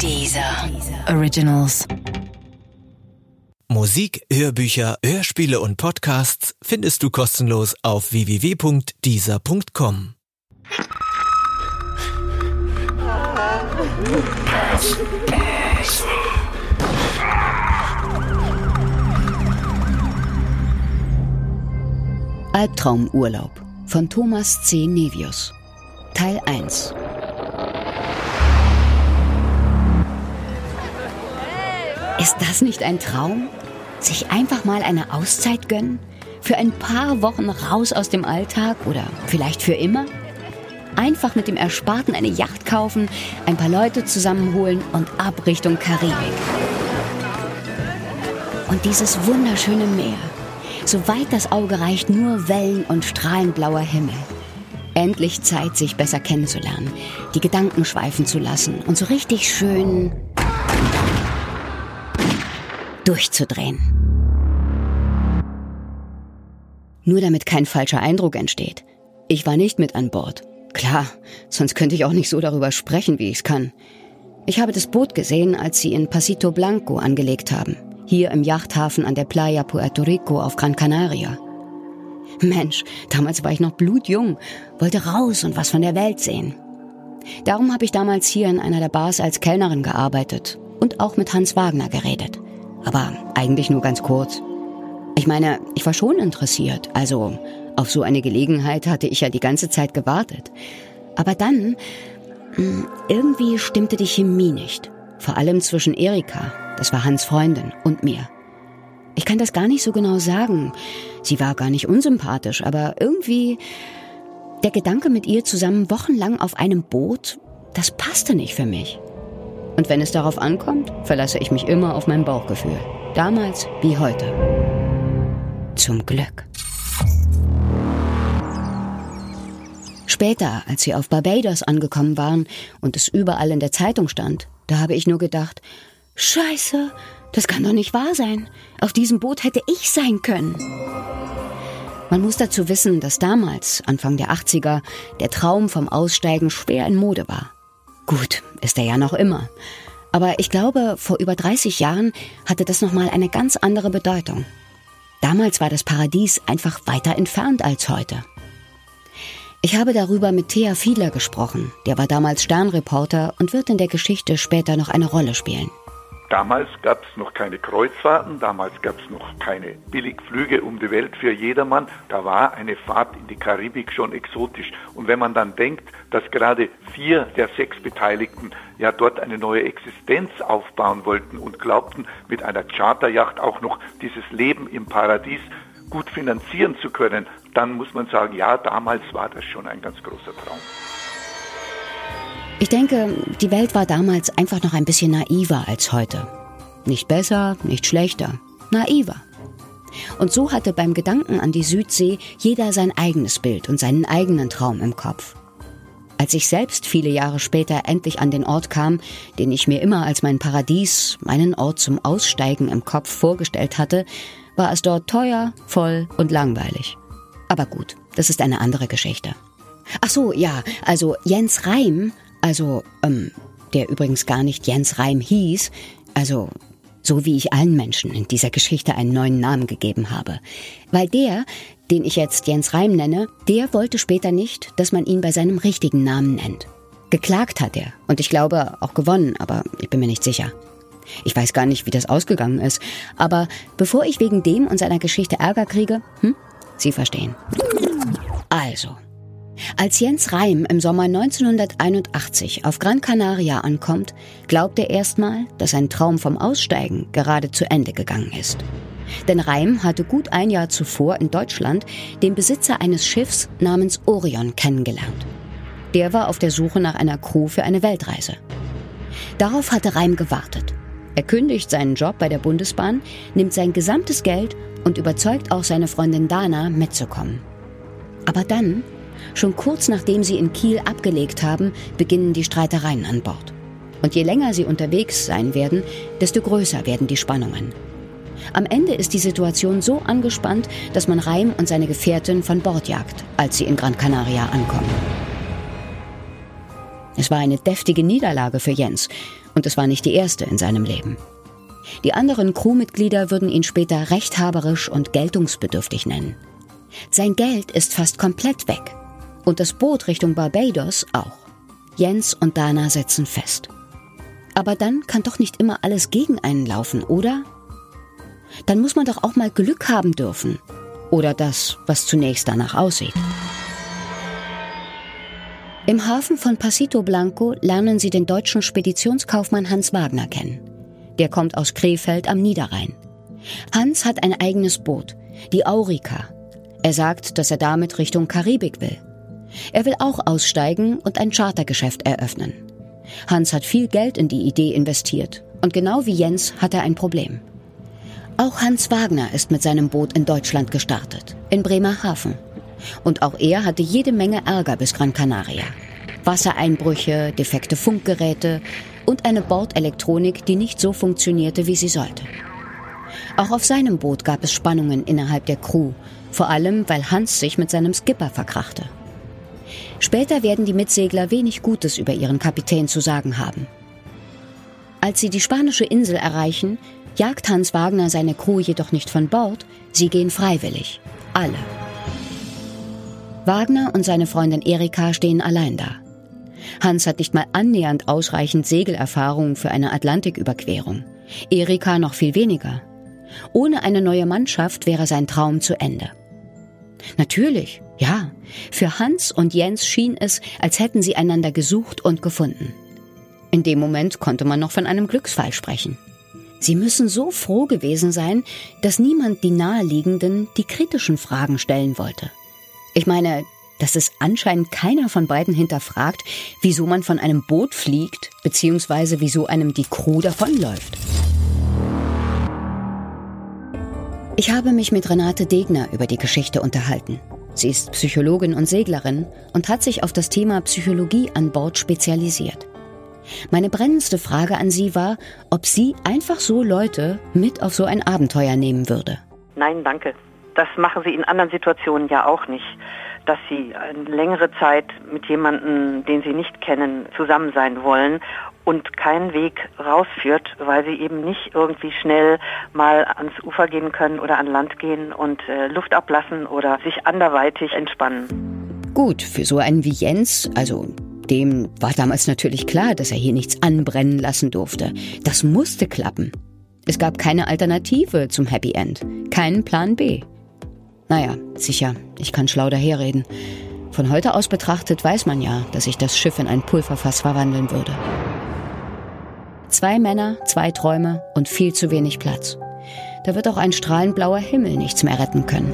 Dieser Originals. Musik, Hörbücher, Hörspiele und Podcasts findest du kostenlos auf www.dieser.com. Albtraumurlaub von Thomas C. Nevius Teil 1 Ist das nicht ein Traum? Sich einfach mal eine Auszeit gönnen? Für ein paar Wochen raus aus dem Alltag oder vielleicht für immer? Einfach mit dem Ersparten eine Yacht kaufen, ein paar Leute zusammenholen und ab Richtung Karibik. Und dieses wunderschöne Meer. Soweit das Auge reicht, nur Wellen und strahlend blauer Himmel. Endlich Zeit, sich besser kennenzulernen, die Gedanken schweifen zu lassen und so richtig schön durchzudrehen. Nur damit kein falscher Eindruck entsteht. Ich war nicht mit an Bord. Klar, sonst könnte ich auch nicht so darüber sprechen, wie ich es kann. Ich habe das Boot gesehen, als sie in Pasito Blanco angelegt haben. Hier im Yachthafen an der Playa Puerto Rico auf Gran Canaria. Mensch, damals war ich noch blutjung, wollte raus und was von der Welt sehen. Darum habe ich damals hier in einer der Bars als Kellnerin gearbeitet und auch mit Hans Wagner geredet aber eigentlich nur ganz kurz. Ich meine, ich war schon interessiert, also auf so eine Gelegenheit hatte ich ja die ganze Zeit gewartet. Aber dann, hm, irgendwie stimmte die Chemie nicht. Vor allem zwischen Erika, das war Hans Freundin, und mir. Ich kann das gar nicht so genau sagen. Sie war gar nicht unsympathisch, aber irgendwie der Gedanke mit ihr zusammen wochenlang auf einem Boot, das passte nicht für mich. Und wenn es darauf ankommt, verlasse ich mich immer auf mein Bauchgefühl. Damals wie heute. Zum Glück. Später, als sie auf Barbados angekommen waren und es überall in der Zeitung stand, da habe ich nur gedacht, Scheiße, das kann doch nicht wahr sein. Auf diesem Boot hätte ich sein können. Man muss dazu wissen, dass damals, Anfang der 80er, der Traum vom Aussteigen schwer in Mode war. Gut, ist er ja noch immer. Aber ich glaube, vor über 30 Jahren hatte das nochmal eine ganz andere Bedeutung. Damals war das Paradies einfach weiter entfernt als heute. Ich habe darüber mit Thea Fiedler gesprochen. Der war damals Sternreporter und wird in der Geschichte später noch eine Rolle spielen. Damals gab es noch keine Kreuzfahrten, damals gab es noch keine Billigflüge um die Welt für jedermann. Da war eine Fahrt in die Karibik schon exotisch. Und wenn man dann denkt, dass gerade vier der sechs Beteiligten ja dort eine neue Existenz aufbauen wollten und glaubten, mit einer Charterjacht auch noch dieses Leben im Paradies gut finanzieren zu können, dann muss man sagen, ja, damals war das schon ein ganz großer Traum. Ich denke, die Welt war damals einfach noch ein bisschen naiver als heute. Nicht besser, nicht schlechter, naiver. Und so hatte beim Gedanken an die Südsee jeder sein eigenes Bild und seinen eigenen Traum im Kopf. Als ich selbst viele Jahre später endlich an den Ort kam, den ich mir immer als mein Paradies, meinen Ort zum Aussteigen im Kopf vorgestellt hatte, war es dort teuer, voll und langweilig. Aber gut, das ist eine andere Geschichte. Ach so, ja, also Jens Reim also, ähm, der übrigens gar nicht Jens Reim hieß, also so wie ich allen Menschen in dieser Geschichte einen neuen Namen gegeben habe. Weil der, den ich jetzt Jens Reim nenne, der wollte später nicht, dass man ihn bei seinem richtigen Namen nennt. Geklagt hat er und ich glaube auch gewonnen, aber ich bin mir nicht sicher. Ich weiß gar nicht, wie das ausgegangen ist, aber bevor ich wegen dem und seiner Geschichte Ärger kriege, hm, Sie verstehen. Also, als Jens Reim im Sommer 1981 auf Gran Canaria ankommt, glaubt er erstmal, dass sein Traum vom Aussteigen gerade zu Ende gegangen ist. Denn Reim hatte gut ein Jahr zuvor in Deutschland den Besitzer eines Schiffs namens Orion kennengelernt. Der war auf der Suche nach einer Crew für eine Weltreise. Darauf hatte Reim gewartet. Er kündigt seinen Job bei der Bundesbahn, nimmt sein gesamtes Geld und überzeugt auch seine Freundin Dana mitzukommen. Aber dann Schon kurz nachdem sie in Kiel abgelegt haben, beginnen die Streitereien an Bord. Und je länger sie unterwegs sein werden, desto größer werden die Spannungen. Am Ende ist die Situation so angespannt, dass man Reim und seine Gefährtin von Bord jagt, als sie in Gran Canaria ankommen. Es war eine deftige Niederlage für Jens. Und es war nicht die erste in seinem Leben. Die anderen Crewmitglieder würden ihn später rechthaberisch und geltungsbedürftig nennen. Sein Geld ist fast komplett weg. Und das Boot Richtung Barbados auch. Jens und Dana setzen fest. Aber dann kann doch nicht immer alles gegen einen laufen, oder? Dann muss man doch auch mal Glück haben dürfen. Oder das, was zunächst danach aussieht. Im Hafen von Pasito Blanco lernen sie den deutschen Speditionskaufmann Hans Wagner kennen. Der kommt aus Krefeld am Niederrhein. Hans hat ein eigenes Boot, die Aurika. Er sagt, dass er damit Richtung Karibik will. Er will auch aussteigen und ein Chartergeschäft eröffnen. Hans hat viel Geld in die Idee investiert und genau wie Jens hat er ein Problem. Auch Hans Wagner ist mit seinem Boot in Deutschland gestartet, in Bremerhaven. Und auch er hatte jede Menge Ärger bis Gran Canaria. Wassereinbrüche, defekte Funkgeräte und eine Bordelektronik, die nicht so funktionierte, wie sie sollte. Auch auf seinem Boot gab es Spannungen innerhalb der Crew, vor allem weil Hans sich mit seinem Skipper verkrachte. Später werden die Mitsegler wenig Gutes über ihren Kapitän zu sagen haben. Als sie die spanische Insel erreichen, jagt Hans Wagner seine Crew jedoch nicht von Bord, sie gehen freiwillig. Alle. Wagner und seine Freundin Erika stehen allein da. Hans hat nicht mal annähernd ausreichend Segelerfahrung für eine Atlantiküberquerung. Erika noch viel weniger. Ohne eine neue Mannschaft wäre sein Traum zu Ende. Natürlich, ja, für Hans und Jens schien es, als hätten sie einander gesucht und gefunden. In dem Moment konnte man noch von einem Glücksfall sprechen. Sie müssen so froh gewesen sein, dass niemand die naheliegenden, die kritischen Fragen stellen wollte. Ich meine, dass es anscheinend keiner von beiden hinterfragt, wieso man von einem Boot fliegt, beziehungsweise wieso einem die Crew davonläuft. Ich habe mich mit Renate Degner über die Geschichte unterhalten. Sie ist Psychologin und Seglerin und hat sich auf das Thema Psychologie an Bord spezialisiert. Meine brennendste Frage an sie war, ob sie einfach so Leute mit auf so ein Abenteuer nehmen würde. Nein, danke. Das machen sie in anderen Situationen ja auch nicht dass sie eine längere Zeit mit jemandem, den sie nicht kennen, zusammen sein wollen und keinen Weg rausführt, weil sie eben nicht irgendwie schnell mal ans Ufer gehen können oder an Land gehen und äh, Luft ablassen oder sich anderweitig entspannen. Gut, für so einen wie Jens, also dem war damals natürlich klar, dass er hier nichts anbrennen lassen durfte. Das musste klappen. Es gab keine Alternative zum Happy End, keinen Plan B. Naja, sicher, ich kann schlau daherreden. Von heute aus betrachtet weiß man ja, dass ich das Schiff in ein Pulverfass verwandeln würde. Zwei Männer, zwei Träume und viel zu wenig Platz. Da wird auch ein strahlend blauer Himmel nichts mehr retten können.